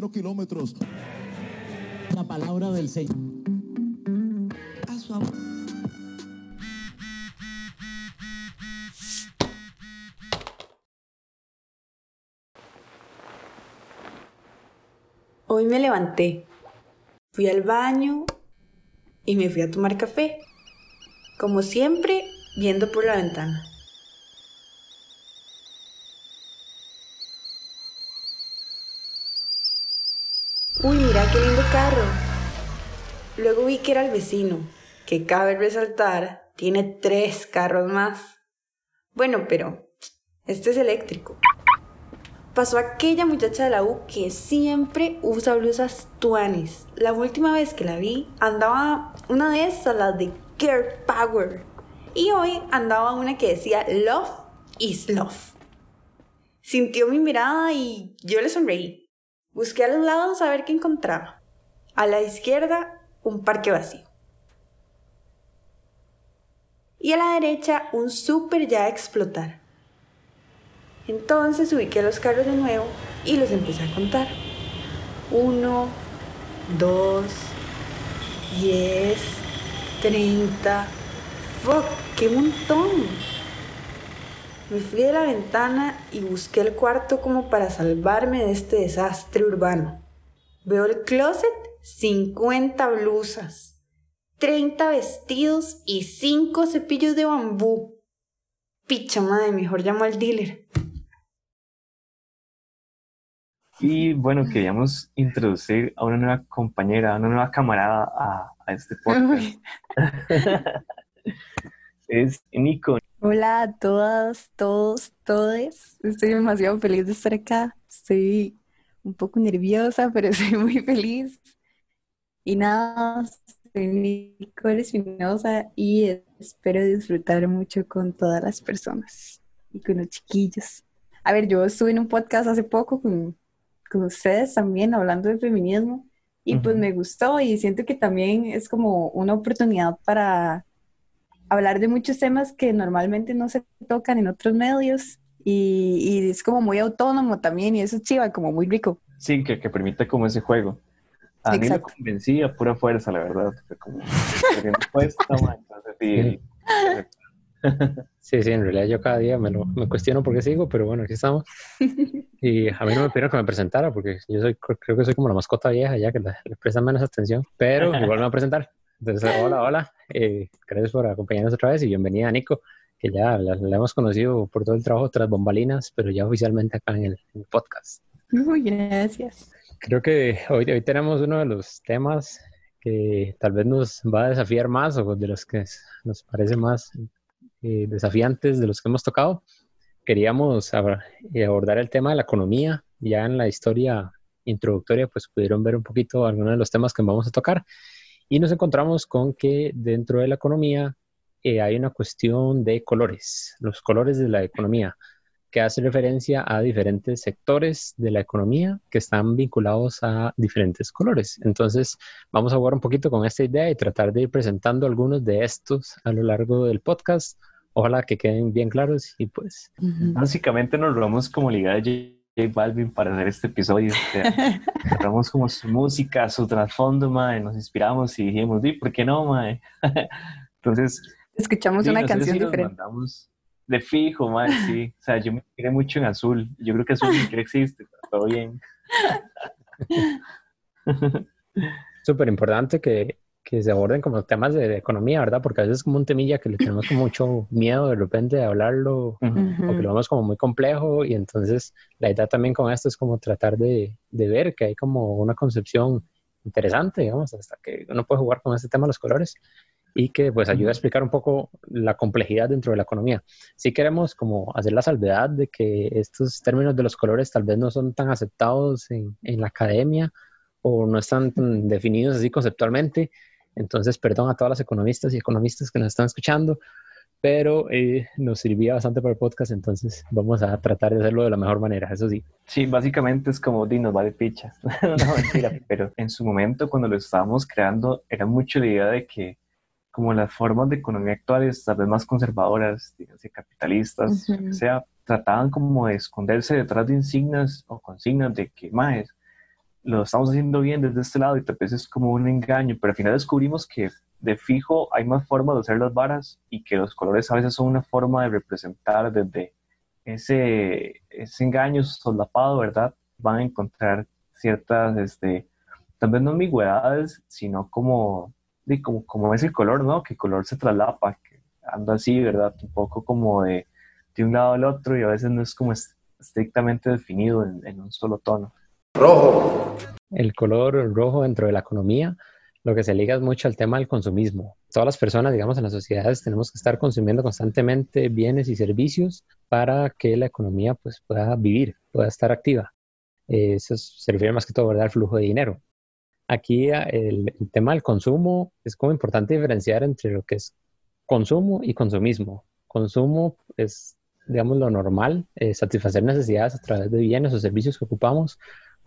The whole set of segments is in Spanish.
cero kilómetros. La palabra del Señor. A su amor. Hoy me levanté, fui al baño y me fui a tomar café. Como siempre, viendo por la ventana. Uy, mira qué lindo carro. Luego vi que era el vecino, que cabe resaltar, tiene tres carros más. Bueno, pero este es eléctrico. Pasó aquella muchacha de la U que siempre usa blusas tuanis. La última vez que la vi andaba una de esas, las de Girl Power. Y hoy andaba una que decía Love is Love. Sintió mi mirada y yo le sonreí. Busqué a los lados a ver qué encontraba. A la izquierda, un parque vacío. Y a la derecha, un súper ya a explotar. Entonces ubiqué los carros de nuevo y los empecé a contar. Uno, dos, diez, treinta. ¡Fuck! ¡Qué montón! Me fui de la ventana y busqué el cuarto como para salvarme de este desastre urbano. Veo el closet, 50 blusas, 30 vestidos y 5 cepillos de bambú. Picha madre, mejor llamo al dealer. Y bueno, queríamos introducir a una nueva compañera, a una nueva camarada a, a este podcast. es Nico. Hola a todas, todos, todes. Estoy demasiado feliz de estar acá. Estoy un poco nerviosa, pero estoy muy feliz. Y nada, soy Nicole Espinosa y espero disfrutar mucho con todas las personas y con los chiquillos. A ver, yo estuve en un podcast hace poco con, con ustedes también hablando de feminismo y pues me gustó y siento que también es como una oportunidad para hablar de muchos temas que normalmente no se tocan en otros medios y, y es como muy autónomo también y eso es chiva, como muy rico. Sí, que, que permite como ese juego. A mí me Exacto. convencí a pura fuerza, la verdad. Fue como, porque no cuesta, man, entonces, sí, Sí, sí, en realidad yo cada día me, lo, me cuestiono por qué sigo, pero bueno, aquí estamos. Y a mí no me pidieron que me presentara porque yo soy, creo que soy como la mascota vieja ya que le, le prestan menos atención, pero igual me voy a presentar. Entonces, hola, hola, eh, gracias por acompañarnos otra vez y bienvenida a Nico, que ya la, la hemos conocido por todo el trabajo tras bombalinas, pero ya oficialmente acá en el, en el podcast. Muy gracias. Creo que hoy, hoy tenemos uno de los temas que tal vez nos va a desafiar más o de los que nos parece más eh, desafiantes de los que hemos tocado. Queríamos eh, abordar el tema de la economía. Ya en la historia introductoria, pues pudieron ver un poquito algunos de los temas que vamos a tocar. Y nos encontramos con que dentro de la economía eh, hay una cuestión de colores, los colores de la economía que hace referencia a diferentes sectores de la economía que están vinculados a diferentes colores. Entonces, vamos a jugar un poquito con esta idea y tratar de ir presentando algunos de estos a lo largo del podcast. Ojalá que queden bien claros y pues Básicamente nos robamos como Liga de J Balvin para hacer este episodio. O sea, agarramos como su música, su trasfondo, mae, nos inspiramos y dijimos, "Di, ¿por qué no, mae? Entonces, Escuchamos sí, una no canción si diferente. mandamos de fijo, mae, sí. O sea, yo me inspiré mucho en azul. Yo creo que azul ni siquiera existe, pero todo bien. súper importante que, que se aborden como temas de, de economía, ¿verdad? Porque a veces es como un temilla que le tenemos como mucho miedo de repente de hablarlo Ujú. o que lo vemos como muy complejo y entonces la idea también con esto es como tratar de, de ver que hay como una concepción interesante, digamos, hasta que uno puede jugar con este tema de los colores y que pues ayuda a explicar un poco la complejidad dentro de la economía. Si queremos como hacer la salvedad de que estos términos de los colores tal vez no son tan aceptados en, en la academia o no están tan definidos así conceptualmente, entonces perdón a todas las economistas y economistas que nos están escuchando, pero eh, nos servía bastante para el podcast, entonces vamos a tratar de hacerlo de la mejor manera, eso sí. Sí, básicamente es como Dinos vale picha. no, mentira, pero en su momento cuando lo estábamos creando era mucho la idea de que como las formas de economía actuales, tal vez más conservadoras, díganse capitalistas, lo que Ujú. sea, trataban como de esconderse detrás de insignias o consignas de que más lo estamos haciendo bien desde este lado y tal vez es como un engaño, pero al final descubrimos que de fijo hay más formas de hacer las varas y que los colores a veces son una forma de representar desde ese, ese engaño solapado, ¿verdad? Van a encontrar ciertas, este, tal no ambigüedades, sino como, como, como es el color, ¿no? Que el color se traslapa, que anda así, ¿verdad? Un poco como de, de un lado al otro y a veces no es como estrictamente definido en, en un solo tono. Rojo. El color rojo dentro de la economía lo que se liga es mucho al tema del consumismo. Todas las personas, digamos, en las sociedades tenemos que estar consumiendo constantemente bienes y servicios para que la economía pues, pueda vivir, pueda estar activa. Eso se refiere más que todo ¿verdad? al flujo de dinero. Aquí el, tema del consumo es como importante diferenciar entre lo que es consumo y consumismo. Consumo es, digamos, lo normal, eh, satisfacer necesidades a través de bienes o servicios que ocupamos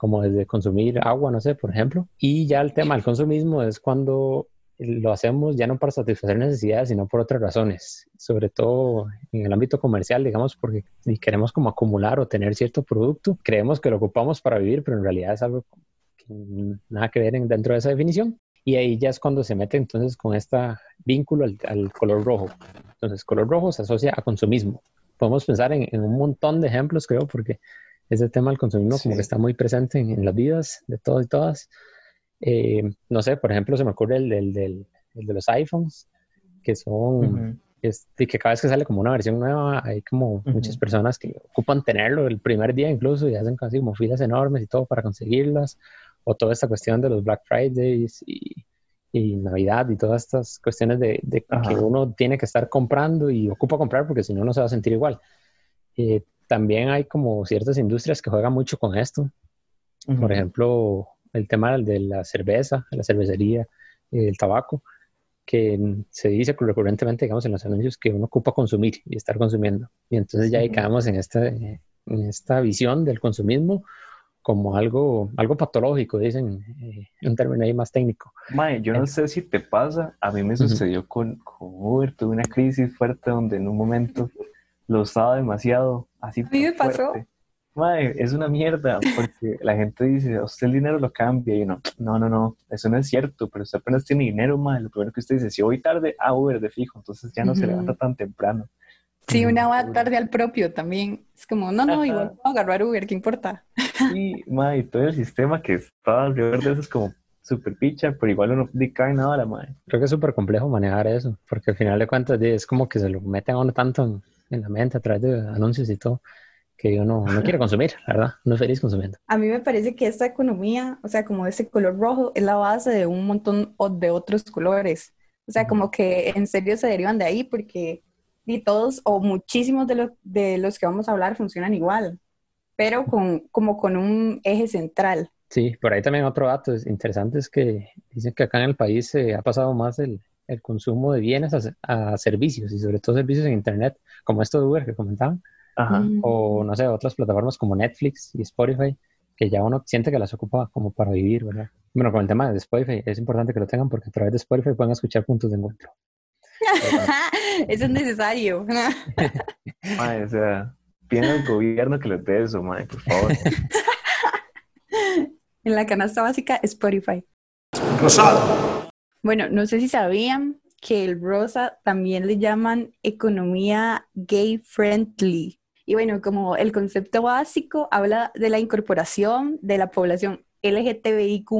como desde consumir agua, no sé, por ejemplo. Y ya el tema del consumismo es cuando lo hacemos ya no para satisfacer necesidades, sino por otras razones, sobre todo en el ámbito comercial, digamos, porque si queremos como acumular o tener cierto producto, creemos que lo ocupamos para vivir, pero en realidad es algo que nada que ver dentro de esa definición. Y ahí ya es cuando se mete entonces con este vínculo al, color rojo. Entonces, color rojo se asocia a consumismo. Podemos pensar en, en un montón de ejemplos, creo, porque ese tema del consumismo como que está muy presente en, las vidas de todos y todas. Eh, no sé, por ejemplo, se me ocurre el, del, de los iPhones, que son, y que cada vez que sale como una versión nueva, hay como muchas personas que ocupan tenerlo el primer día incluso y hacen casi como filas enormes y todo para conseguirlas, o toda esta cuestión de los Black Fridays y, y Navidad y todas estas cuestiones de, que uno tiene que estar comprando y ocupa comprar porque si no, no se va a sentir igual. Eh, también hay como ciertas industrias que juegan mucho con esto. Por ejemplo, el tema de la cerveza, la cervecería, el tabaco, que se dice recurrentemente, digamos, en los anuncios que uno ocupa consumir y estar consumiendo. Y entonces ya ahí quedamos en esta, en esta visión del consumismo como algo, algo patológico, dicen, eh, un término ahí más técnico. Mae, yo no sé si te pasa, a mí me sucedió con, con Uber, tuve una crisis fuerte donde en un momento lo usaba demasiado. Así a mí me pasó. es una mierda, porque la gente dice, usted el dinero lo cambia, y uno, no, no, no, eso no es cierto, pero usted apenas tiene dinero, madre, lo primero que usted dice, si voy tarde, ah, Uber de fijo, entonces ya no se levanta tan temprano. Sí, una va tarde al propio también. Es como, no, no, igual puedo agarrar Uber, ¿qué importa? Sí, madre, todo el sistema que está alrededor de eso es como súper picha, pero igual uno no cae nada a la madre. Creo que es súper complejo manejar eso, porque al final de cuentas es como que se lo meten a uno tanto en, en la mente a través de anuncios y todo, que yo no, no quiero consumir, ¿verdad? No es feliz consumiendo. A mí me parece que esta economía, o sea, como ese color rojo, es la base de un montón de otros colores. O sea, como que en serio se derivan de ahí porque y todos o muchísimos de, los de los que vamos a hablar funcionan igual, pero con, como con un eje central. Sí, por ahí también otro dato interesante es que dicen que acá en el país se ha pasado más el, el consumo de bienes a, servicios y sobre todo servicios en Internet, como esto de Uber que comentaban, o no sé, otras plataformas como Netflix y Spotify, que ya uno siente que las ocupa como para vivir, ¿verdad? Bueno, con el tema de Spotify es importante que lo tengan porque a través de Spotify pueden escuchar puntos de encuentro. eso es necesario. o sea, piden al gobierno que les dé eso, madre, por favor. en la canasta básica, Spotify. Rosado. Bueno, no sé si sabían que el rosa también le llaman economía gay friendly. Y bueno, como el concepto básico habla de la incorporación de la población LGTBIQ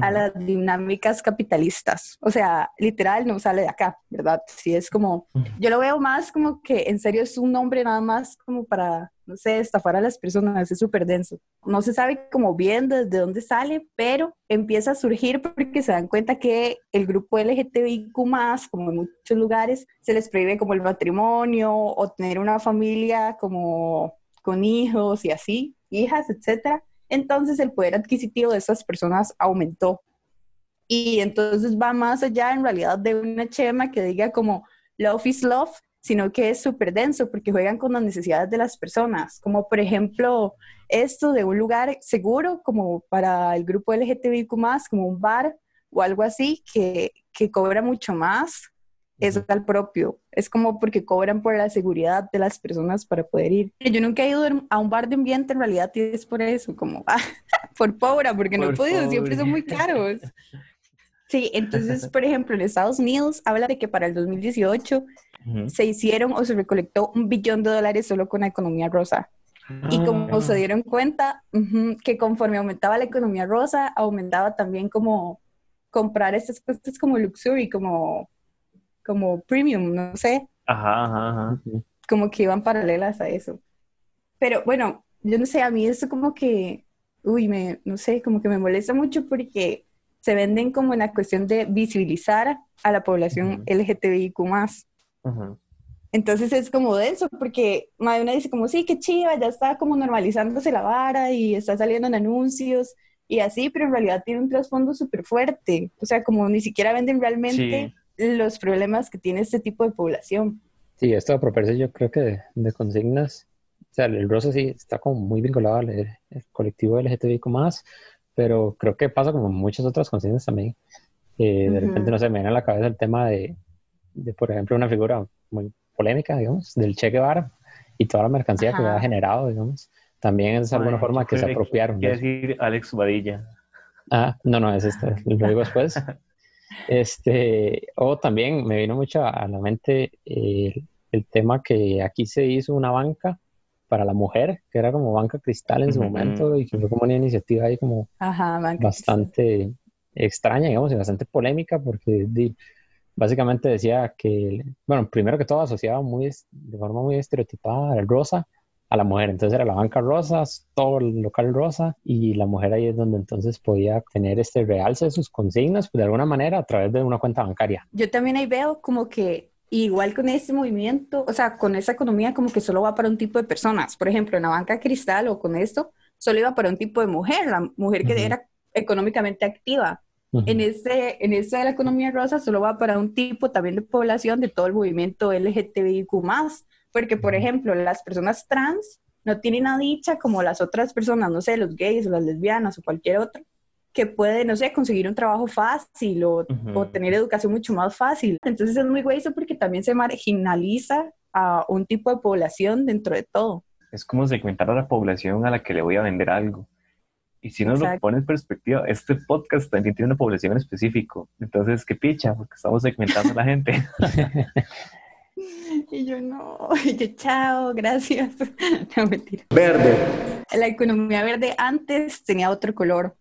a las dinámicas capitalistas. O sea, literal no sale de acá, ¿verdad? Sí, es como, yo lo veo más como que en serio es un nombre nada más como para, no sé, estafar a las personas, es súper denso. No se sabe como bien desde dónde sale, pero empieza a surgir porque se dan cuenta que el grupo LGTBIQ como en muchos lugares, se les prohíbe como el matrimonio o tener una familia como con hijos y así, hijas, etcétera entonces el poder adquisitivo de esas personas aumentó. Y entonces va más allá en realidad de una chema que diga como love is love, sino que es súper denso porque juegan con las necesidades de las personas, como por ejemplo esto de un lugar seguro como para el grupo LGTBIQ como un bar o algo así que, que cobra mucho más es al propio. Es como porque cobran por la seguridad de las personas para poder ir. Yo nunca he ido a un bar de ambiente, en realidad y es por eso, como por pobre, porque no he podido, siempre pobre. son muy caros. Sí, entonces, por ejemplo, en Estados Unidos habla de que para el 2018 Ujú. se hicieron o se recolectó un billón de dólares solo con la economía rosa. Y como Ah. se dieron cuenta que conforme aumentaba la economía rosa, aumentaba también como comprar estas cosas como luxury, como, como premium, no sé, Ajá, ajá, ajá. como que iban paralelas a eso. Pero bueno, yo no sé, a mí eso como que, uy, me, no sé, como que me molesta mucho porque se venden como en la cuestión de visibilizar a la población Ujú. LGTBIQ+. Ujú. Entonces es como denso, porque más de una dice como, sí, qué chiva, ya está como normalizándose la vara y está saliendo en anuncios y así, pero en realidad tiene un trasfondo súper fuerte. O sea, como ni siquiera venden realmente los problemas que tiene este tipo de población. Sí, esto de apropiarse yo creo que de, de consignas, o sea, el rosa sí está como muy vinculado al al colectivo LGTBIQ+, pero creo que pasa como muchas otras consignas también. Eh, de Ujú. repente, no sé, me viene a la cabeza el tema de, de, por ejemplo, una figura muy polémica, digamos, del Che Guevara y toda la mercancía que Ajá. ha generado, digamos. También es de alguna Ay, forma que se apropiaron. Quiere decir Alex Badilla. Ah, no, no, es este, lo digo después. Este, o también me vino mucho a la mente el, el tema que aquí se hizo una banca para la mujer, que era como banca cristal en su momento y que fue como una iniciativa ahí como Ajá, banca. bastante extraña, digamos, y bastante polémica porque di- básicamente decía que, bueno, primero que todo asociaba muy, es- de forma muy estereotipada el rosa a la mujer. Entonces era la banca rosa, todo el local rosa y la mujer ahí es donde entonces podía tener este realce de sus consignas, pues de alguna manera a través de una cuenta bancaria. Yo también ahí veo como que igual con ese movimiento, o sea, con esa economía como que solo va para un tipo de personas. Por ejemplo, en la banca cristal o con esto, solo iba para un tipo de mujer, la mujer que era económicamente activa. En este, en de la economía rosa solo va para un tipo también de población de todo el movimiento LGTBIQ+, porque por ejemplo, las personas trans no tienen a dicha como las otras personas, no sé, los gays o las lesbianas o cualquier otro, que puede, no sé, conseguir un trabajo fácil o, Ujú. o tener educación mucho más fácil. Entonces es muy güey eso porque también se marginaliza a un tipo de población dentro de todo. Es como segmentar a la población a la que le voy a vender algo. Y si uno lo pone en perspectiva, este podcast también tiene una población en específico. Entonces, qué picha, porque estamos segmentando a la gente. Y yo no, y yo chao, gracias. No, mentira. Verde. La economía verde antes tenía otro color,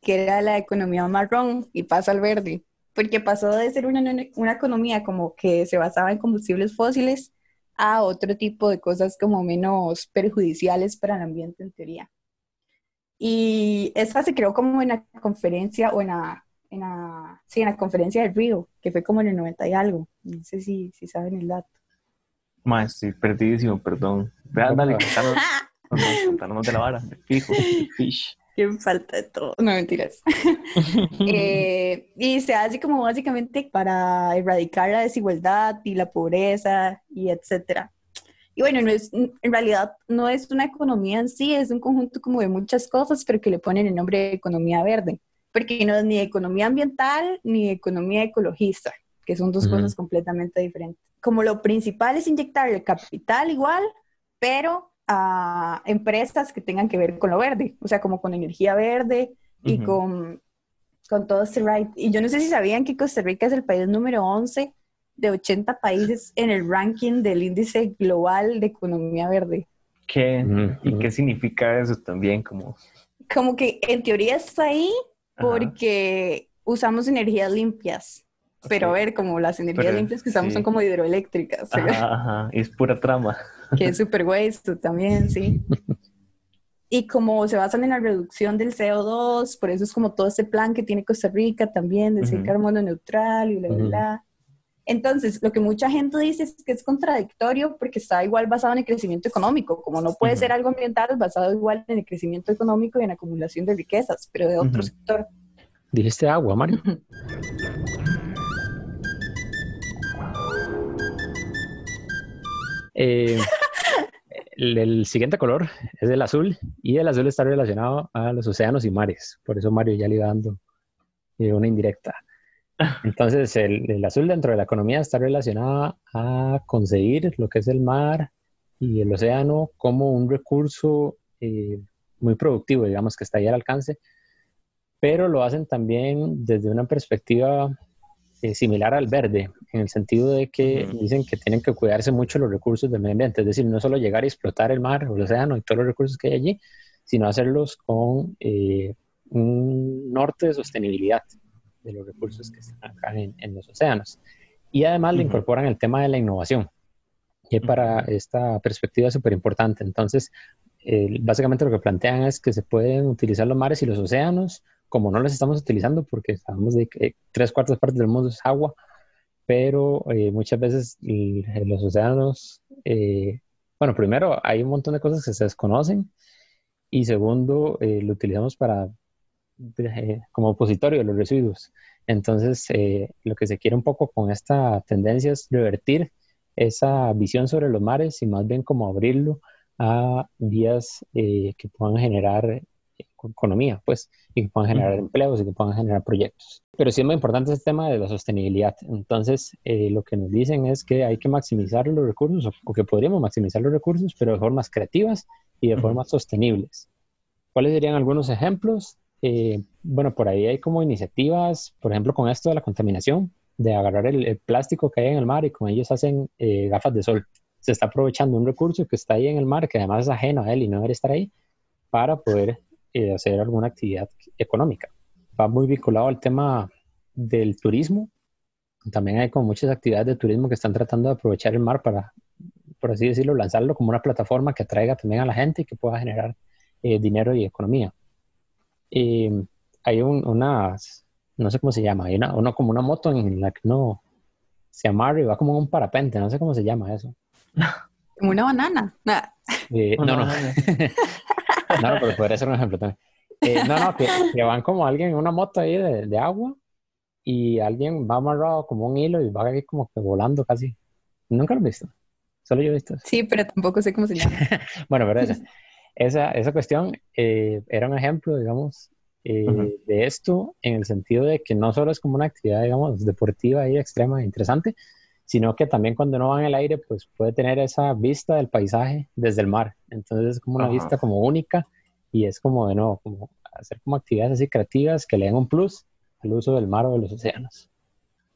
que era la economía marrón y pasa al verde, porque pasó de ser una, una economía como que se basaba en combustibles fósiles a otro tipo de cosas como menos perjudiciales para el ambiente en teoría. Y esta se creó como en la conferencia o en la, en la, sí, en la conferencia del Río, que fue como en el 90 y algo. No sé si, si saben el dato. Ma, estoy perdidísimo, perdón. Vean, dale, contanos, de la vara, fijo, fish. Qué falta de todo. No, mentiras. Eh, y se hace como básicamente para erradicar la desigualdad y la pobreza y etcétera. Y bueno, no es, en realidad no es una economía en sí, es un conjunto como de muchas cosas, pero que le ponen el nombre de economía verde, porque no es ni economía ambiental ni economía ecologista, que son dos Ujú. cosas completamente diferentes. Como lo principal es inyectar el capital igual, pero a empresas que tengan que ver con lo verde, o sea, como con energía verde y Ujú. con, con todo este right. Y yo no sé si sabían que Costa Rica es el país número 11 de 80 países en el ranking del índice global de economía verde. ¿Qué? Ujú, ¿Y ujú. qué significa eso también? Como, Como que en teoría está ahí ajá, porque usamos energías limpias. Pero a ver, como las energías Pero, limpias que usamos sí. son como hidroeléctricas, Ajá, ajá, es pura trama. que es súper esto también, sí. Y como se basan en la reducción del CO2, por eso es como todo este plan que tiene Costa Rica también de ser carbono neutral y bla, bla, Ujú. bla. Entonces, lo que mucha gente dice es que es contradictorio porque está igual basado en el crecimiento económico, como no puede ser algo ambiental, es basado igual en el crecimiento económico y en la acumulación de riquezas, pero de otro sector. Dijiste agua, Mario. Eh, el, el siguiente color es el azul y el azul está relacionado a los océanos y mares. Por eso Mario ya le iba dando eh, una indirecta. Entonces, el, el azul dentro de la economía está relacionada a conseguir lo que es el mar y el océano como un recurso eh, muy productivo, digamos, que está ahí al alcance, pero lo hacen también desde una perspectiva eh, similar al verde, en el sentido de que dicen que tienen que cuidarse mucho los recursos del medio ambiente, es decir, no solo llegar y explotar el mar o el océano y todos los recursos que hay allí, sino hacerlos con eh, un norte de sostenibilidad de los recursos que están acá en, en los océanos. Y además le Ujú. incorporan el tema de la innovación, que para esta perspectiva es súper importante. Entonces, eh, básicamente lo que plantean es que se pueden utilizar los mares y los océanos, como no los estamos utilizando, porque sabemos de que tres cuartas partes del mundo es agua, pero eh, muchas veces eh, los océanos, eh, bueno, primero hay un montón de cosas que se desconocen y segundo, eh, lo utilizamos para eh, como opositorio de los residuos. Entonces, eh, lo que se quiere un poco con esta tendencia es revertir esa visión sobre los mares y más bien como abrirlo a vías eh, que puedan generar economía, pues, y que puedan generar empleos y que puedan generar proyectos. Pero sí es muy importante este tema de la sostenibilidad. Entonces, eh, lo que nos dicen es que hay que maximizar los recursos, o, o que podríamos maximizar los recursos, pero de formas creativas y de formas sostenibles. ¿Cuáles serían algunos ejemplos? Eh, bueno, por ahí hay como iniciativas, por ejemplo, con esto de la contaminación, de agarrar el, el plástico que hay en el mar y con ellos hacen eh, gafas de sol. Se está aprovechando un recurso que está ahí en el mar, que además es ajeno a él y no debería estar ahí, para poder eh, hacer alguna actividad económica. Va muy vinculado al tema del turismo. También hay como muchas actividades de turismo que están tratando de aprovechar el mar para, por así decirlo, lanzarlo como una plataforma que atraiga también a la gente y que pueda generar eh, dinero y economía. Eh, hay un, unas, no sé cómo se llama, hay una, una como una moto en la que uno se amarra y va como en un parapente, no sé cómo se llama eso. Como una banana. Eh, no, no, no. no, pero podría ser un ejemplo también. Eh, no, no, que, que van como alguien en una moto ahí de, de agua y alguien va amarrado como un hilo y va ahí como que volando casi. Nunca lo he visto, solo yo he visto eso. Sí, pero tampoco sé cómo se llama. Bueno, pero esa, esa, esa cuestión eh, era un ejemplo, digamos, eh, Ujú. de esto en el sentido de que no solo es como una actividad, digamos, deportiva y extrema e interesante, sino que también cuando uno va en el aire, pues puede tener esa vista del paisaje desde el mar. Entonces es como una Ajá. vista como única y es como, de nuevo, como hacer como actividades así creativas que le den un plus al uso del mar o de los océanos.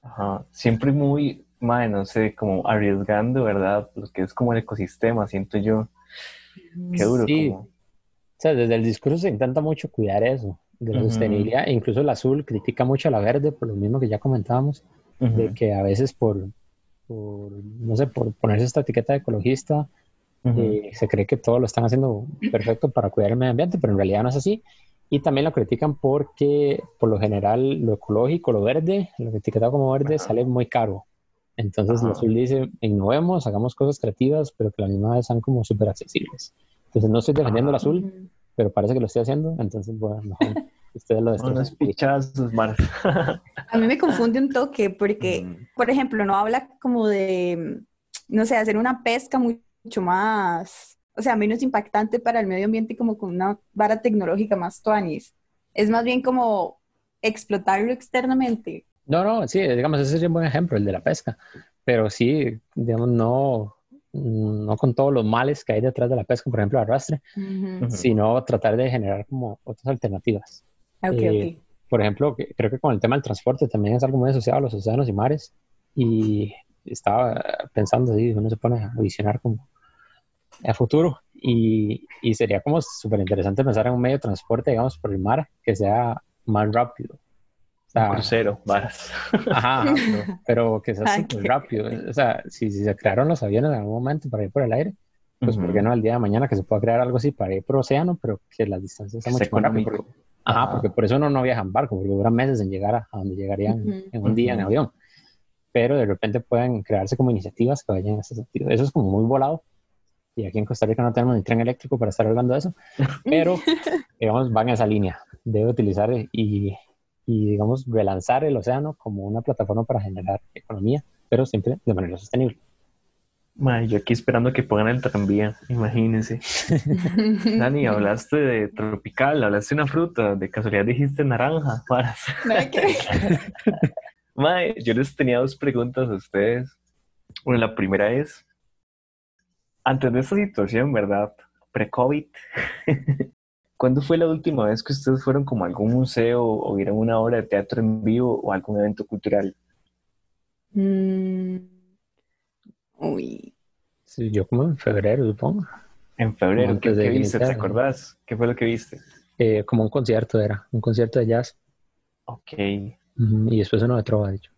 Ajá. Siempre muy, madre, no sé, como arriesgando, ¿verdad? Lo que es como el ecosistema, siento yo. Qué duro. Sí. como- O sea, desde el discurso se intenta mucho cuidar eso, de la Ujú. sostenibilidad. E incluso el azul critica mucho a la verde, por lo mismo que ya comentábamos, de Ujú, que a veces por, por, no sé, por ponerse esta etiqueta de ecologista, ujú. eh, se cree que todo lo están haciendo perfecto para cuidar el medio ambiente, pero en realidad no es así. Y también lo critican porque, por lo general, lo ecológico, lo verde, lo etiquetado como verde, sale muy caro. Entonces, el Ajá. azul dice, innovemos, hagamos cosas creativas, pero que a la misma vez sean como súper accesibles. Entonces, no estoy defendiendo el azul. Pero parece que lo estoy haciendo, entonces, bueno, mejor ustedes lo destrozan. Unos pichazos. A mí me confunde un toque porque, Mm. por ejemplo, no habla como de, no sé, hacer una pesca mu- mucho más, o sea, menos impactante para el medio ambiente como con una vara tecnológica más tuanis. Es más bien como explotarlo externamente. No, no, sí, digamos, ese sería un buen ejemplo, el de la pesca, pero sí, digamos, no, no con todos los males que hay detrás de la pesca, por ejemplo, arrastre, sino tratar de generar como otras alternativas. Ok, Eh, Por ejemplo, creo que con el tema del transporte también es algo muy asociado a los océanos y mares, y estaba pensando, sí, uno se pone a visionar como a futuro, y, y sería como súper interesante pensar en un medio de transporte, digamos, por el mar, que sea más rápido. O sea, crucero, varas. Ajá, ajá, pero, pero que sea súper rápido. O sea, si, si se crearon los aviones en algún momento para ir por el aire, pues ¿por qué no el día de mañana que se pueda crear algo así para ir por océano, pero que las distancias sean sea mucho más rápidas? ajá, Ajá. porque por eso uno no viaja en barco, porque dura meses en llegar a, a donde llegarían Ujú. en un día en Ujú. avión. Pero de repente pueden crearse como iniciativas que vayan en ese sentido. Eso es como muy volado. Y aquí en Costa Rica no tenemos ni tren eléctrico para estar hablando de eso. Pero, digamos, van en esa línea. Debe utilizar y, y, digamos, relanzar el océano como una plataforma para generar economía, pero siempre de manera sostenible. Madre, yo aquí esperando que pongan el tranvía, imagínense. Dani, hablaste de tropical, hablaste de una fruta, de casualidad dijiste naranja. Mae, yo les tenía dos preguntas a ustedes. Bueno, la primera es, antes de esta situación, ¿verdad? Pre-COVID, ¿cuándo fue la última vez que ustedes fueron como a algún museo o vieron una obra de teatro en vivo o algún evento cultural? Mm, uy, Sí, yo como en febrero, supongo. En febrero, ¿qué, antes de qué viste? ¿Te acordás? ¿Qué fue lo que viste? Eh, como un concierto era, un concierto de jazz. Ok. Y después uno de trova, de hecho.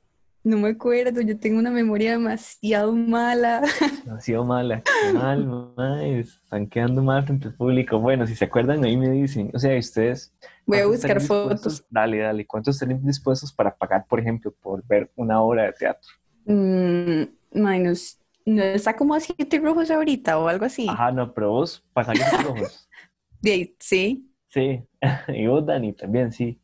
No me acuerdo, yo tengo una memoria demasiado mala. Sido mala. Qué mal. Están quedando mal frente al público. Bueno, si se acuerdan, ahí me dicen. O sea, ustedes. Voy a ¿cuánto buscar fotos. Dale, dale. ¿Cuántos estarían dispuestos para pagar, por ejemplo, por ver una obra de teatro? Mm, ay, no, está como a siete rojos ahorita o algo así. Ajá, no, pero vos pagarías los ojos. De ahí, sí. Sí. Y vos, Dani, también, sí.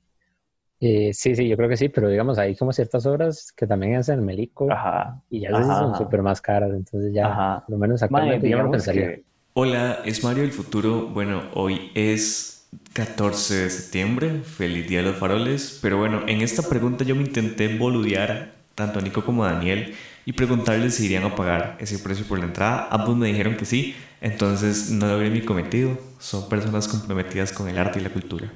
Eh, sí, sí, yo creo que sí, pero digamos, hay como ciertas obras que también hacen el Melico Ajá. y ya esas son Ajá. súper más caras, entonces ya, Ajá. lo menos actualmente yo digamos pensaría. que. Hola, es Mario del futuro. Bueno, hoy es 14 de septiembre, feliz Día de los Faroles. Pero bueno, en esta pregunta yo me intenté boludear tanto a Nico como a Daniel y preguntarles si irían a pagar ese precio por la entrada. Ambos me dijeron que sí, entonces no logré mi cometido. Son personas comprometidas con el arte y la cultura.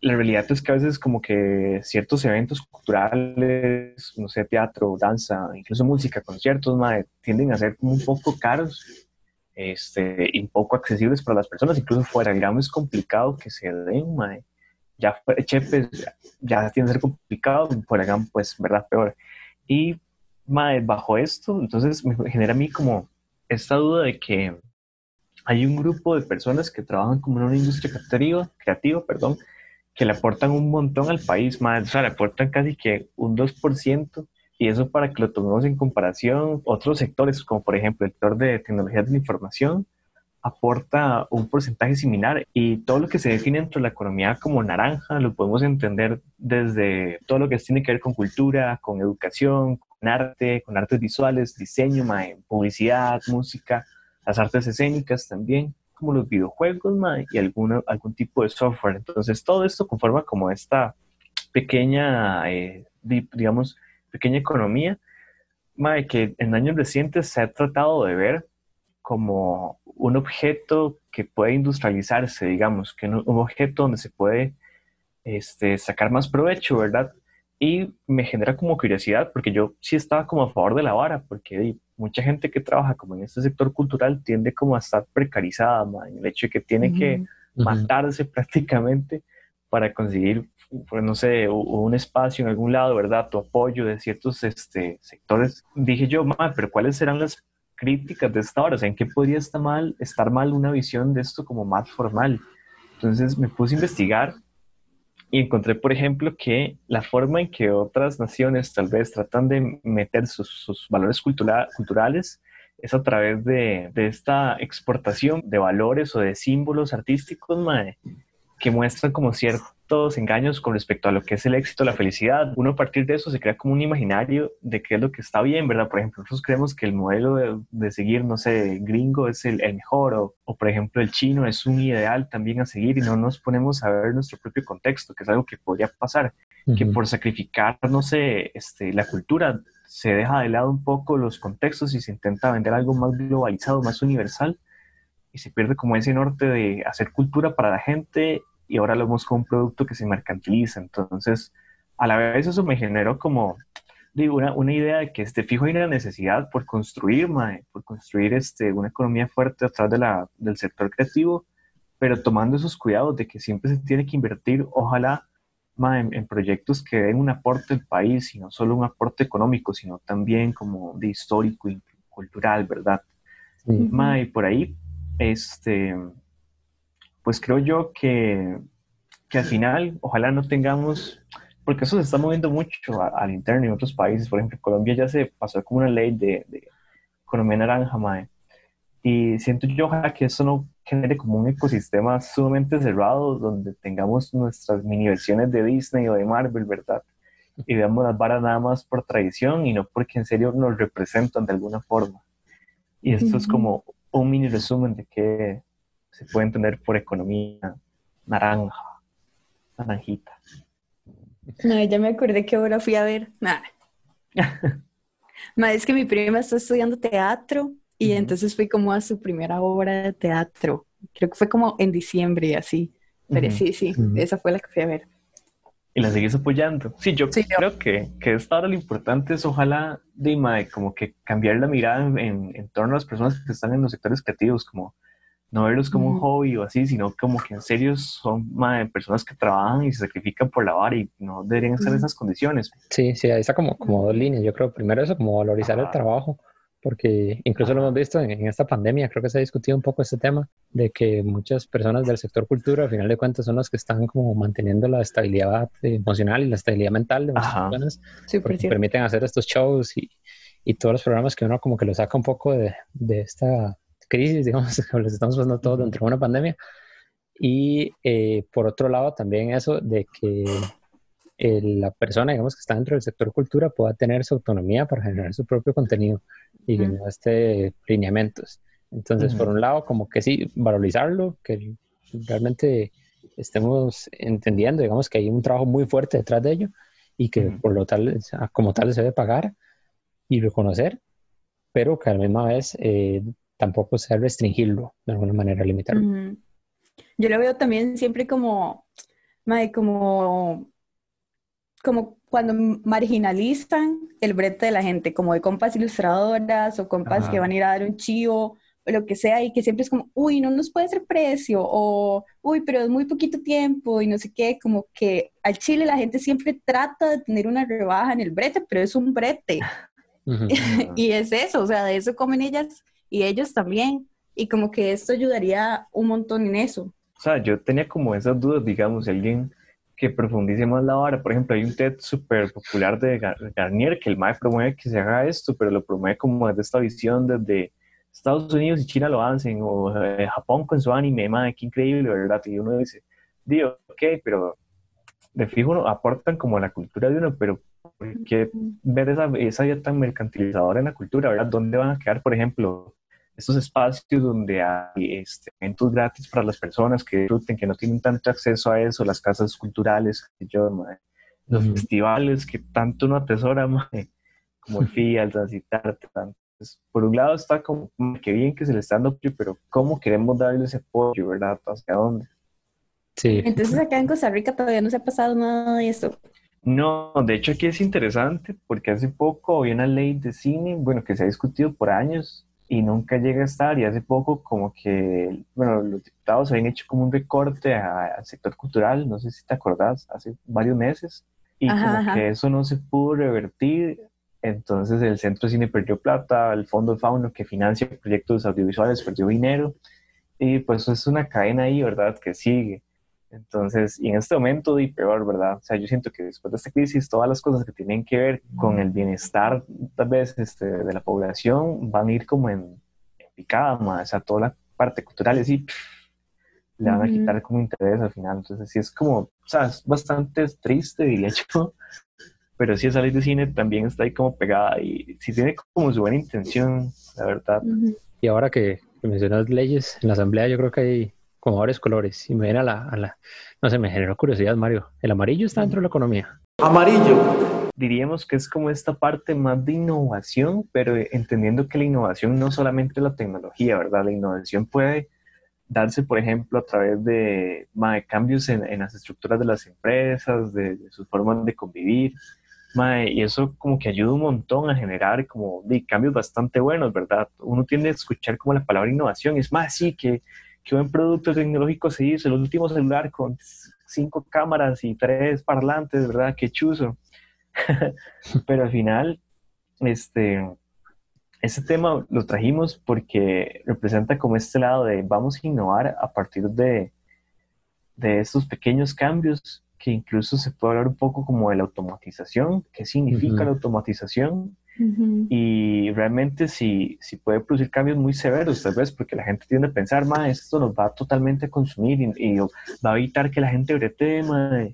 La realidad es que a veces como que ciertos eventos culturales, no sé, teatro, danza, incluso música, conciertos, mae, tienden a ser como un poco caros este, y un poco accesibles para las personas, incluso fuera del gramo es complicado que se den, mae. Ya Chepes ya, tiene que ser complicado, fuera de Gamo, pues, verdad, peor. Y, mae, bajo esto, entonces me genera a mí como esta duda de que hay un grupo de personas que trabajan como en una industria creativa, creativa, perdón, que le aportan un montón al país, más, o sea, le aportan casi que un 2%, y eso para que lo tomemos en comparación, otros sectores, como por ejemplo el sector de tecnologías de la información, aporta un porcentaje similar y todo lo que se define dentro de la economía como naranja lo podemos entender desde todo lo que tiene que ver con cultura, con educación, con arte, con artes visuales, diseño, publicidad, música, las artes escénicas también, como los videojuegos mae, y alguna, algún tipo de software. Entonces todo esto conforma como esta pequeña, eh, di- digamos, pequeña economía que en años recientes se ha tratado de ver como un objeto que puede industrializarse, digamos, que un objeto donde se puede este, sacar más provecho, ¿verdad? Y me genera como curiosidad, porque yo sí estaba como a favor de la vara, porque mucha gente que trabaja como en este sector cultural tiende como a estar precarizada, ma, en el hecho de que tiene que Ujú. matarse prácticamente para conseguir, pues, no sé, un espacio en algún lado, ¿verdad? Tu apoyo de ciertos este, sectores. Dije yo, ma, pero ¿cuáles serán las críticas de esta hora? O sea, ¿en qué podría estar mal, estar mal una visión de esto como más formal? Entonces me puse a investigar y encontré, por ejemplo, que la forma en que otras naciones tal vez tratan de meter sus, valores cultura- culturales es a través de, esta exportación de valores o de símbolos artísticos, que muestran como ciertos engaños con respecto a lo que es el éxito, la felicidad. Uno a partir de eso se crea como un imaginario de qué es lo que está bien, ¿verdad? Por ejemplo, nosotros creemos que el modelo de, de seguir, no sé, gringo es el, el mejor, o, o, por ejemplo el chino es un ideal también a seguir y no nos ponemos a ver nuestro propio contexto, que es algo que podría pasar, que por sacrificar, no sé, este, la cultura se deja de lado un poco los contextos y se intenta vender algo más globalizado, más universal y se pierde como ese norte de hacer cultura para la gente y ahora lo como un producto que se mercantiliza. Entonces, a la vez eso me generó como, digo, una, una idea de que este fijo hay una necesidad por construir, mae, por construir este, una economía fuerte a través de la, del sector creativo, pero tomando esos cuidados de que siempre se tiene que invertir, ojalá, mae, en, en proyectos que den un aporte al país, y no solo un aporte económico, sino también como de histórico y cultural, ¿verdad? Sí. Ma, y por ahí, este, pues creo yo que, que al final, ojalá no tengamos, porque eso se está moviendo mucho al interno en otros países, por ejemplo, en Colombia ya se pasó como una ley de, de economía naranja, mae, y siento yo ojalá que eso no genere como un ecosistema sumamente cerrado donde tengamos nuestras mini versiones de Disney o de Marvel, ¿verdad? Y veamos las varas nada más por tradición y no porque en serio nos representan de alguna forma. Y esto es Ujú. como un mini resumen de qué se puede entender por economía naranja, naranjita. No, ya me acordé que ahora fui a ver. Nah. Ma, es que mi prima está estudiando teatro y entonces fui como a su primera obra de teatro. Creo que fue como en diciembre y así. Pero sí, sí, esa fue la que fui a ver. Y la seguís apoyando. Sí, yo Sí, yo. creo que, que esta hora lo importante es ojalá, de, mae, como que cambiar la mirada en, en, en torno a las personas que están en los sectores creativos, como no verlos como un hobby o así, sino como que en serio son mae, personas que trabajan y se sacrifican por la vara y no deberían estar en esas condiciones. Sí, sí, ahí está como, como dos líneas. Yo creo, primero eso, como valorizar el trabajo, porque incluso lo hemos visto en, en esta pandemia, creo que se ha discutido un poco este tema, de que muchas personas del sector cultura, al final de cuentas, son los que están como manteniendo la estabilidad emocional y la estabilidad mental de muchas Ajá. personas, Súper porque cierto. permiten hacer estos shows y, y todos los programas que uno como que lo saca un poco de, de esta crisis, digamos, que los estamos pasando todos dentro de una pandemia. Y eh, por otro lado, también eso de que eh, la persona, digamos, que está dentro del sector cultura pueda tener su autonomía para generar su propio contenido y que no esté lineamientos. Entonces, por Ujú. un lado, como que sí, valorizarlo, que realmente estemos entendiendo, digamos, que hay un trabajo muy fuerte detrás de ello y que Ujú. por lo tal, como tal, se debe pagar y reconocer, pero que a la misma vez eh, tampoco sea restringirlo, de alguna manera limitarlo. Ujú. Yo lo veo también siempre como, como, como cuando marginalizan el brete de la gente, como de compas ilustradoras o compas Ajá. que van a ir a dar un chivo o lo que sea, y que siempre es como, uy, no nos puede hacer precio, o uy, pero es muy poquito tiempo, y no sé qué, como que al Chile la gente siempre trata de tener una rebaja en el brete, pero es un brete. Y es eso, o sea, de eso comen ellas y ellos también. Y como que esto ayudaría un montón en eso. O sea, yo tenía como esas dudas, digamos, alguien que profundice más la vara. Por ejemplo, hay un TED súper popular de Gar- Garnier que el MAE promueve que se haga esto, pero lo promueve como desde esta visión desde Estados Unidos y China lo hacen, o eh, Japón con su anime, MAE, qué increíble, ¿verdad? Y uno dice, digo, ok, pero de fijo no, aportan como a la cultura de uno, pero ¿por qué ver esa, esa idea tan mercantilizadora en la cultura, ¿verdad? ¿Dónde van a quedar, por ejemplo, estos espacios donde hay este, eventos gratis para las personas que disfruten, que no tienen tanto acceso a eso, las casas culturales, que yo, los festivales que tanto uno atesora, como el FIA, el Transitarte, entonces, por un lado está como, qué bien que se le está dando apoyo, pero ¿cómo queremos darle ese apoyo, verdad? ¿Hacia dónde? Sí, Entonces acá en Costa Rica todavía no se ha pasado nada de eso. No, de hecho aquí es interesante porque hace poco había una ley de cine, bueno, que se ha discutido por años y nunca llega a estar y hace poco como que, bueno, los diputados habían hecho como un recorte al sector cultural, no sé si te acordás, hace varios meses y Ajá, como ajá. que eso no se pudo revertir, entonces el Centro Cine perdió plata, el Fondo Fauno que financia proyectos audiovisuales perdió dinero y pues es una cadena ahí, ¿verdad? Que sigue. Entonces, y en este momento, y peor, ¿verdad? O sea, yo siento que después de esta crisis, todas las cosas que tienen que ver con el bienestar, tal vez, este, de la población, van a ir como en, en picada, ma. o sea, toda la parte cultural, y así, pff, le van a quitar como interés al final. Entonces, sí es como, o sea, es bastante triste, diría yo, pero sí esa ley de cine también está ahí como pegada y sí tiene como su buena intención, la verdad. Y ahora que, que mencionas leyes, en la asamblea yo creo que hay como varios colores. Y me viene a la, a la, no sé, me generó curiosidad, Mario. ¿El amarillo está dentro de la economía? Amarillo. diríamos que es como esta parte más de innovación, pero entendiendo que la innovación no solamente es la tecnología, ¿verdad? La innovación puede darse, por ejemplo, a través de, mae, cambios en, en las estructuras de las empresas, de, de sus formas de convivir, y eso como que ayuda un montón a generar como de, cambios bastante buenos, ¿verdad? Uno tiende a escuchar como la palabra innovación, y es más, sí, que, que buen producto tecnológico se hizo, el último celular con cinco cámaras y tres parlantes, ¿verdad? Qué chuzo. Pero al final, este, ese tema lo trajimos porque representa como este lado de vamos a innovar a partir de, de estos pequeños cambios que incluso se puede hablar un poco como de la automatización, qué significa la automatización Ujú. y realmente si, si puede producir cambios muy severos, tal vez, porque la gente tiende a pensar, ma, esto nos va totalmente a consumir y, y va a evitar que la gente brete, ma",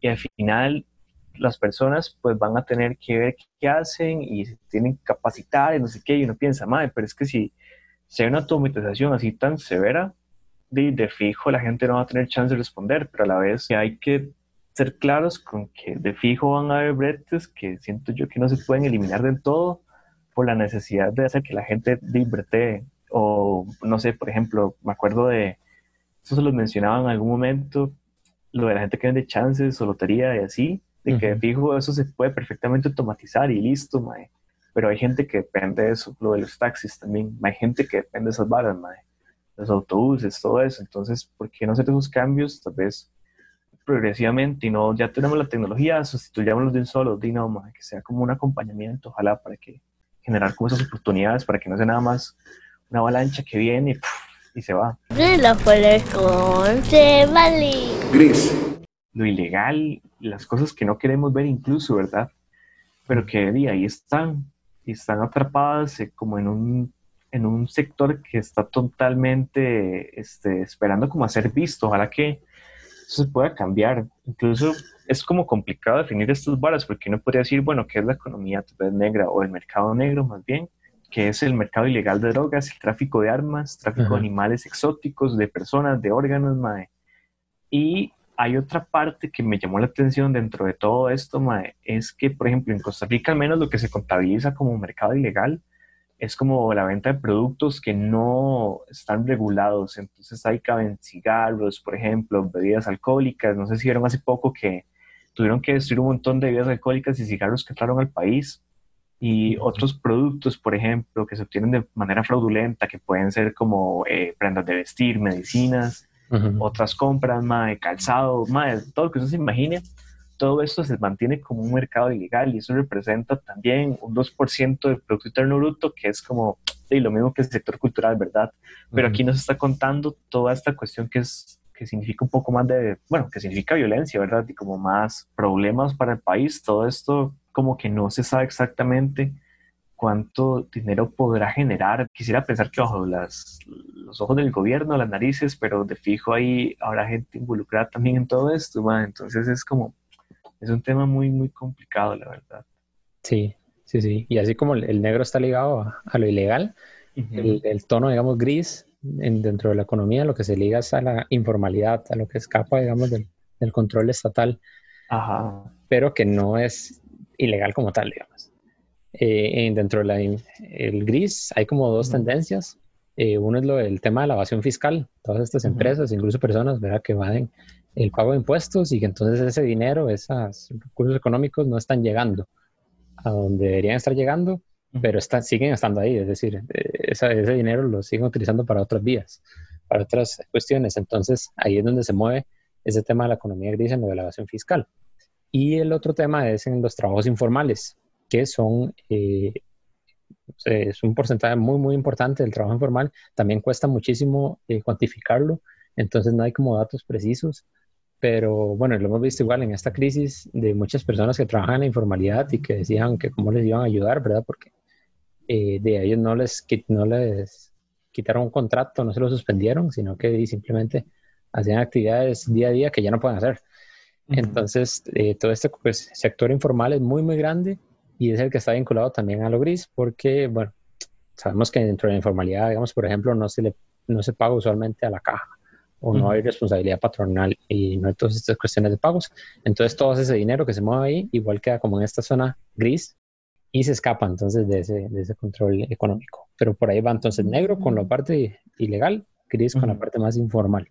y al final las personas pues van a tener que ver qué hacen y se tienen que capacitar y no sé qué, y uno piensa, madre, pero es que si, si hay una automatización así tan severa, de, de fijo la gente no va a tener chance de responder, pero a la vez hay que ser claros con que de fijo van a haber bretes que siento yo que no se pueden eliminar del todo por la necesidad de hacer que la gente brete o no sé, por ejemplo, me acuerdo de, eso se los mencionaba en algún momento, lo de la gente que vende chances o lotería y así, de que de fijo eso se puede perfectamente automatizar y listo, mae. Pero hay gente que depende de eso, lo de los taxis también, hay gente que depende de esas varas, mae. Los autobuses, todo eso. Entonces, ¿por qué no hacer esos cambios? Tal vez progresivamente y no, ya tenemos la tecnología, sustituyámoslos de un solo, de no, que sea como un acompañamiento, ojalá, para que generar como esas oportunidades, para que no sea nada más una avalancha que viene y, se va. Gris. Lo ilegal, las cosas que no queremos ver incluso, ¿verdad? Pero que de ahí están, y están atrapadas eh, como en un, en un sector que está totalmente este, esperando como a ser visto. Ojalá que eso se pueda cambiar. Incluso es como complicado definir estas varas porque uno podría decir, bueno, ¿qué es la economía negra o el mercado negro más bien? que es el mercado ilegal de drogas, el tráfico de armas, tráfico de animales exóticos, de personas, de órganos, mae. Y hay otra parte que me llamó la atención dentro de todo esto, mae, es que, por ejemplo, en Costa Rica al menos lo que se contabiliza como mercado ilegal es como la venta de productos que no están regulados. Entonces ahí caben cigarros, por ejemplo, bebidas alcohólicas. No sé si vieron hace poco que tuvieron que destruir un montón de bebidas alcohólicas y cigarros que entraron al país. Y otros productos, por ejemplo, que se obtienen de manera fraudulenta, que pueden ser como eh, prendas de vestir, medicinas, otras compras, más de calzado, más de todo lo que usted se imagine todo esto se mantiene como un mercado ilegal y eso representa también un 2% del Producto Interno Bruto, que es como lo mismo que el sector cultural, ¿verdad? Pero aquí nos está contando toda esta cuestión que es que significa un poco más de, bueno, que significa violencia, ¿verdad? Y como más problemas para el país, todo esto como que no se sabe exactamente cuánto dinero podrá generar. Quisiera pensar que bajo las, los ojos del gobierno, las narices, pero de fijo ahí habrá gente involucrada también en todo esto, ¿verdad? entonces es como es un tema muy, muy complicado, la verdad. Sí, sí, sí. Y así como el, negro está ligado a, lo ilegal, el, tono, digamos, gris en, dentro de la economía, lo que se liga es a la informalidad, a lo que escapa, digamos, del, control estatal, Ajá. pero que no es ilegal como tal, digamos. Eh, dentro del el gris hay como dos tendencias. Eh, uno es lo del tema de la evasión fiscal. Todas estas empresas, incluso personas, ¿verdad? que evaden el pago de impuestos y que entonces ese dinero, esos recursos económicos no están llegando a donde deberían estar llegando, pero están, siguen estando ahí, es decir, eh, ese dinero lo siguen utilizando para otras vías, para otras cuestiones. Entonces ahí es donde se mueve ese tema de la economía gris en la elevación fiscal. Y el otro tema es en los trabajos informales, que son, eh, es un porcentaje muy, muy importante del trabajo informal. También cuesta muchísimo eh, cuantificarlo, entonces no hay como datos precisos pero bueno, lo hemos visto igual en esta crisis de muchas personas que trabajan en la informalidad y que decían que cómo les iban a ayudar, ¿verdad? Porque eh, de ellos no les, no les quitaron un contrato, no se lo suspendieron, sino que simplemente hacían actividades día a día que ya no pueden hacer. Entonces, eh, todo este pues, sector informal es muy, muy grande y es el que está vinculado también a lo gris, porque, bueno, sabemos que dentro de la informalidad, digamos, por ejemplo, no se, le, no se paga usualmente a la caja o no hay responsabilidad patronal y no hay todas estas cuestiones de pagos. Entonces todo ese dinero que se mueve ahí igual queda como en esta zona gris y se escapa entonces de ese, de ese control económico. Pero por ahí va entonces negro con la parte ilegal, gris con la parte más informal.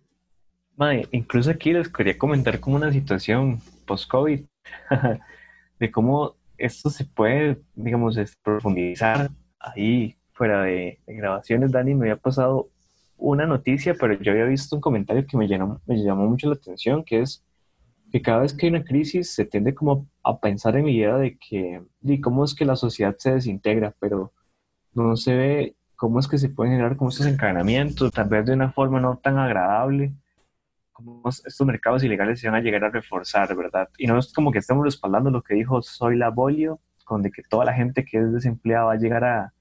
Mae, incluso aquí les quería comentar como una situación post-COVID, de cómo esto se puede, digamos, profundizar ahí fuera de, de grabaciones. Dani me había pasado una noticia, pero yo había visto un comentario que me, llenó, me llamó mucho la atención, que es que cada vez que hay una crisis se tiende como a pensar en mi idea de que, y cómo es que la sociedad se desintegra, pero no se ve cómo es que se pueden generar como estos encadenamientos, tal vez de una forma no tan agradable, como estos mercados ilegales se van a llegar a reforzar, ¿verdad? Y no es como que estemos respaldando lo que dijo Soy la Bolio, con de que toda la gente que es desempleada va a llegar a,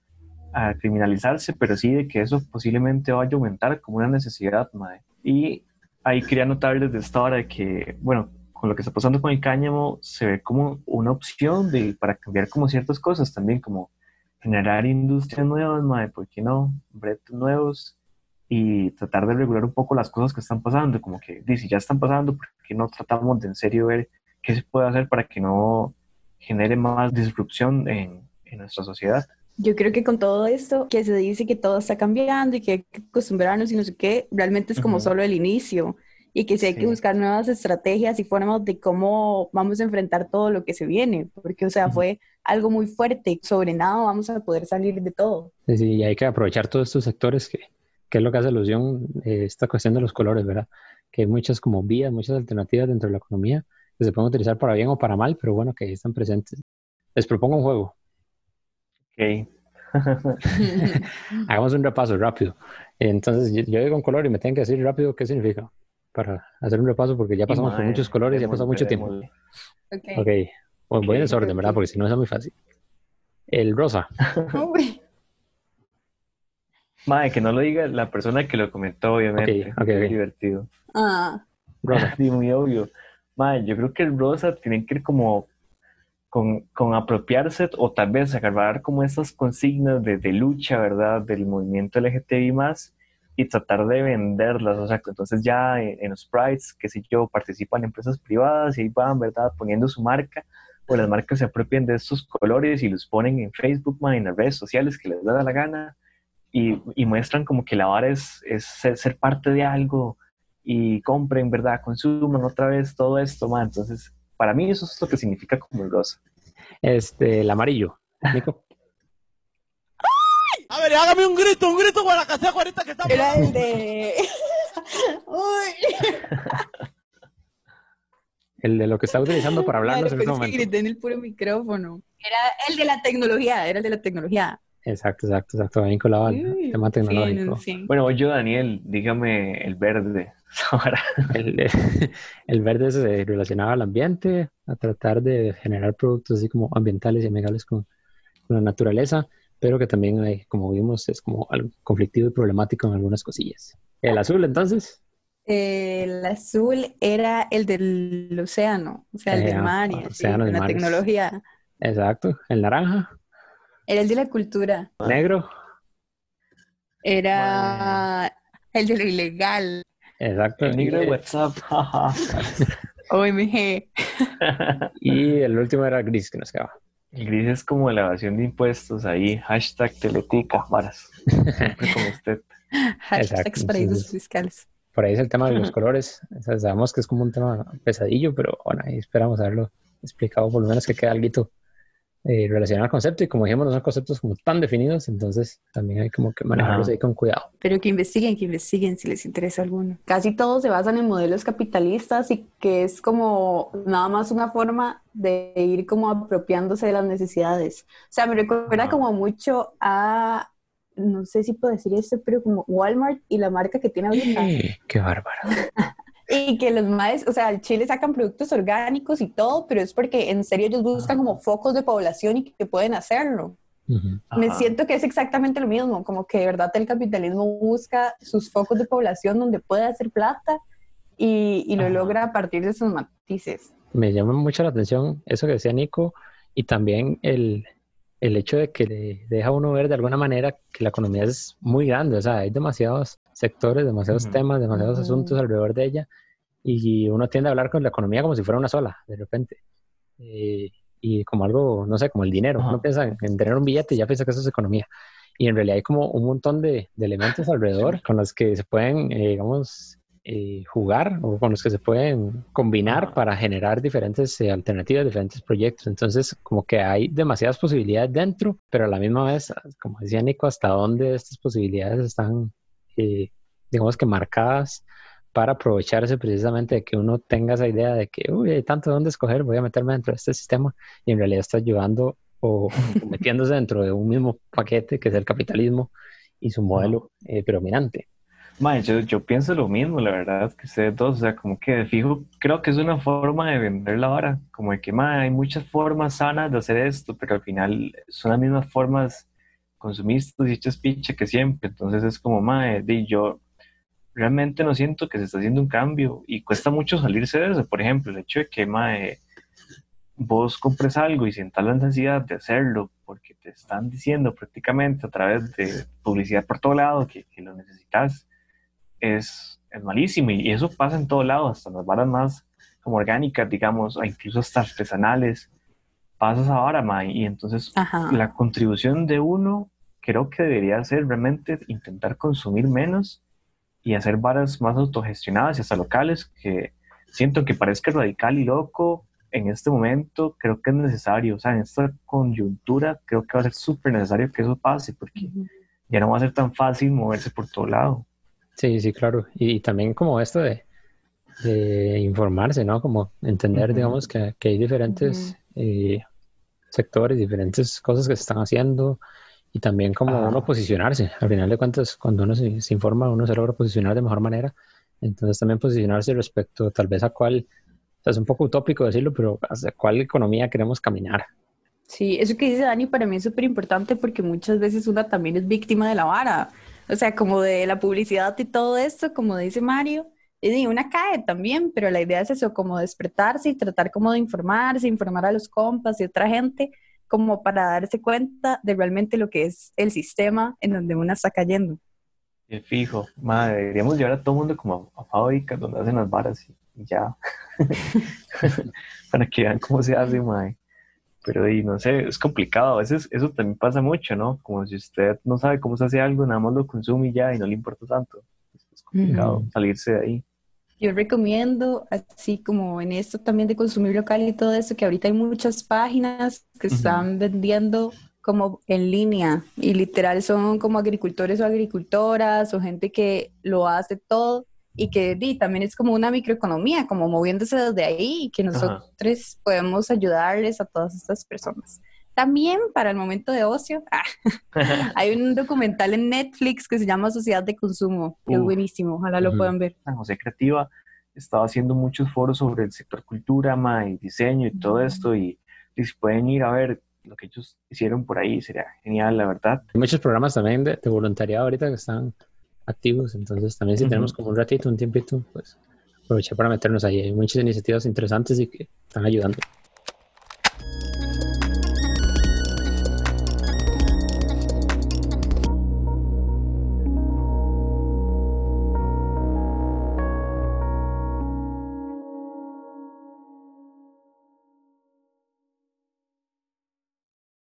a criminalizarse, pero sí de que eso posiblemente vaya a aumentar como una necesidad, madre. Y ahí quería notar desde esta hora de que, bueno, con lo que está pasando con el cáñamo, se ve como una opción de, para cambiar como ciertas cosas también, como generar industrias nuevas, madre, ¿por qué no? Bretes nuevos y tratar de regular un poco las cosas que están pasando, como que, si ya están pasando, ¿por qué no tratamos de en serio ver qué se puede hacer para que no genere más disrupción en, en nuestra sociedad. Yo creo que con todo esto, que se dice que todo está cambiando y que hay que acostumbrarnos y no sé qué, realmente es como Ujú. solo el inicio y que sí hay que Sí. buscar nuevas estrategias y formas de cómo vamos a enfrentar todo lo que se viene, porque, o sea, Ujú. fue algo muy fuerte, sobre nada vamos a poder salir de todo. Sí, sí, y hay que aprovechar todos estos sectores que, que es lo que hace alusión eh, esta cuestión de los colores, ¿verdad? Que hay muchas como vías, muchas alternativas dentro de la economía que se pueden utilizar para bien o para mal, pero bueno, que ahí están presentes. Les propongo un juego. Ok. Hagamos un repaso rápido. Entonces, yo, yo digo un color y me tienen que decir rápido qué significa para hacer un repaso porque ya pasamos por muchos colores y ha veremos, pasado mucho tiempo. Ok. Ok, bueno, voy en desorden, ¿verdad? Porque si no es muy fácil. El rosa. Mae, que no lo diga la persona que lo comentó, obviamente. Ok, ok, Muy divertido. Ah, Rosa. Sí, muy obvio. Mae, yo creo que el rosa tiene que ir como con, apropiarse o tal vez agarrar como esas consignas de, de lucha, ¿verdad? Del movimiento LGTBI más y tratar de venderlas. O sea, que entonces ya en, en los prides, qué sé yo, participan empresas privadas y ahí van, ¿verdad? Poniendo su marca o las marcas se apropian de estos colores y los ponen en Facebook, mae, en las redes sociales que les da la gana y, muestran como que la vara es, ser, ser parte de algo y compren, ¿verdad? Consuman otra vez todo esto, ma. Entonces, para mí eso es lo que significa como el rosa. Este, el amarillo. Nico. A ver, hágame un grito, un grito para que sea ahorita que estamos. era el de... Uy. El de lo que está utilizando para hablarnos Madre, en este pero es que momento. grité en el puro micrófono. Era el de la tecnología, era el de la tecnología. Exacto, exacto, exacto. Bien colado al tema tecnológico. sí, sí. Bueno, yo, Daniel, dígame el verde. Ahora, El, el verde es eh, relacionado al ambiente, a tratar de generar productos así como ambientales y amigables con, con la naturaleza, pero que también, hay, como vimos, es como algo conflictivo y problemático en algunas cosillas. El azul, entonces, El azul era el del océano, o sea, el Eh, del ah, mar y así, océanos y la mares. tecnología. exacto. El naranja, Era el de la cultura. negro, Era el de lo ilegal. exacto. el negro de WhatsApp. OMG. y el último era gris que nos quedaba. el gris es como la evasión de impuestos ahí. Hashtag teletica, varas. Siempre con usted. Hashtags Exacto, paraísos fiscales. Por ahí es el tema de los colores. O sea, sabemos que es como un tema pesadillo, pero bueno, ahí esperamos haberlo explicado, por lo menos que quede algo eh, relacionado al concepto. Y como dijimos, no son conceptos como tan definidos, entonces también hay como que manejarlos Ajá. ahí con cuidado. Pero que investiguen, que investiguen si les interesa alguno. Casi todos se basan en modelos capitalistas y que es como nada más una forma de ir como apropiándose de las necesidades. O sea, me recuerda Ajá. como mucho a, no sé si puedo decir esto, pero como Walmart y la marca que tiene ahorita. Qué bárbaro. Y que los maes, o sea, en Chile sacan productos orgánicos y todo, pero es porque en serio ellos buscan como focos de población y que pueden hacerlo. Me Ajá. siento que es exactamente lo mismo, como que de verdad el capitalismo busca sus focos de población donde puede hacer plata y, y lo Ajá. logra a partir de sus matices. Me llama mucho la atención eso que decía Nico y también el, el hecho de que le deja a uno ver de alguna manera que la economía es muy grande, o sea, hay demasiados sectores, demasiados Ujú. temas, demasiados Ujú. asuntos alrededor de ella y uno tiende a hablar con la economía como si fuera una sola, de repente. Eh, y como algo, no sé, como el dinero. Uno piensa en en tener un billete y ya piensa que eso es economía. Y en realidad hay como un montón de, de elementos alrededor con los que se pueden, eh, digamos, eh, jugar o con los que se pueden combinar para generar diferentes eh, alternativas, diferentes proyectos. Entonces, como que hay demasiadas posibilidades dentro, pero a la misma vez, como decía Nico, hasta dónde estas posibilidades están, eh, digamos que marcadas para aprovecharse precisamente de que uno tenga esa idea de que, uy, hay tanto de dónde escoger, voy a meterme dentro de este sistema y en realidad está ayudando o, o metiéndose dentro de un mismo paquete que es el capitalismo y su modelo eh, predominante. Mae, yo, yo pienso lo mismo, la verdad, que ustedes dos, o sea, como que de fijo, creo que es una forma de vender la vara, como de que, mae, hay muchas formas sanas de hacer esto, pero al final son las mismas formas consumistas y hechas picha que siempre, entonces es como, di, yo realmente no siento que se está haciendo un cambio y cuesta mucho salirse de eso, por ejemplo, el hecho de que, mae, vos compres algo y sientas la necesidad de hacerlo porque te están diciendo prácticamente a través de publicidad por todo lado que, que lo necesitas, es, es malísimo y eso pasa en todo lado, hasta en las varas más como orgánicas, digamos, o incluso hasta artesanales, pasas ahora, mae, y entonces Ajá. la contribución de uno creo que debería ser realmente intentar consumir menos y hacer varas más autogestionadas y hasta locales, que siento que parezca radical y loco en este momento, creo que es necesario, o sea, en esta coyuntura creo que va a ser súper necesario que eso pase, porque ya no va a ser tan fácil moverse por todo lado. Sí, sí, claro. Y, y también como esto de, de informarse, ¿no? Como entender, digamos, que, que hay diferentes eh, sectores, diferentes cosas que se están haciendo y también como Ah. uno posicionarse. Al final de cuentas, cuando uno se, se informa, uno se logra posicionar de mejor manera. Entonces también posicionarse respecto tal vez a cuál, o sea, es un poco utópico decirlo, pero hacia cuál economía queremos caminar. Sí, eso que dice Dani para mí es súper importante porque muchas veces una también es víctima de la vara, o sea, como de la publicidad y todo esto, como dice Mario, y una cae también, pero la idea es eso, como despertarse y tratar como de informarse, informar a los compas y otra gente, como para darse cuenta de realmente lo que es el sistema en donde una está cayendo. Y fijo, madre, deberíamos llevar a todo el mundo como a, a fábricas donde hacen las varas y, ya, para que vean cómo se hace, madre. Pero y no sé, es complicado, a veces eso también pasa mucho, ¿no? Como si usted no sabe cómo se hace algo, nada más lo consume y ya, y no le importa tanto. Es complicado salirse de ahí. Yo recomiendo, así como en esto también de consumir local y todo eso, que ahorita hay muchas páginas que Ujú. están vendiendo como en línea y literal son como agricultores o agricultoras o gente que lo hace todo y que di, también es como una microeconomía, como moviéndose desde ahí y que nosotros podemos ayudarles a todas estas personas. También para el momento de ocio, ah, hay un documental en Netflix que se llama Sociedad de Consumo, que es Uf. buenísimo, ojalá lo puedan ver. San José Creativa estaba haciendo muchos foros sobre el sector cultura, ma, y diseño y todo esto, y, y si pueden ir a ver lo que ellos hicieron por ahí, sería genial, la verdad. Hay muchos programas también de, de voluntariado ahorita que están activos, entonces también si Ujú. tenemos como un ratito, un tiempito, pues aprovechar para meternos ahí. Hay muchas iniciativas interesantes y que están ayudando.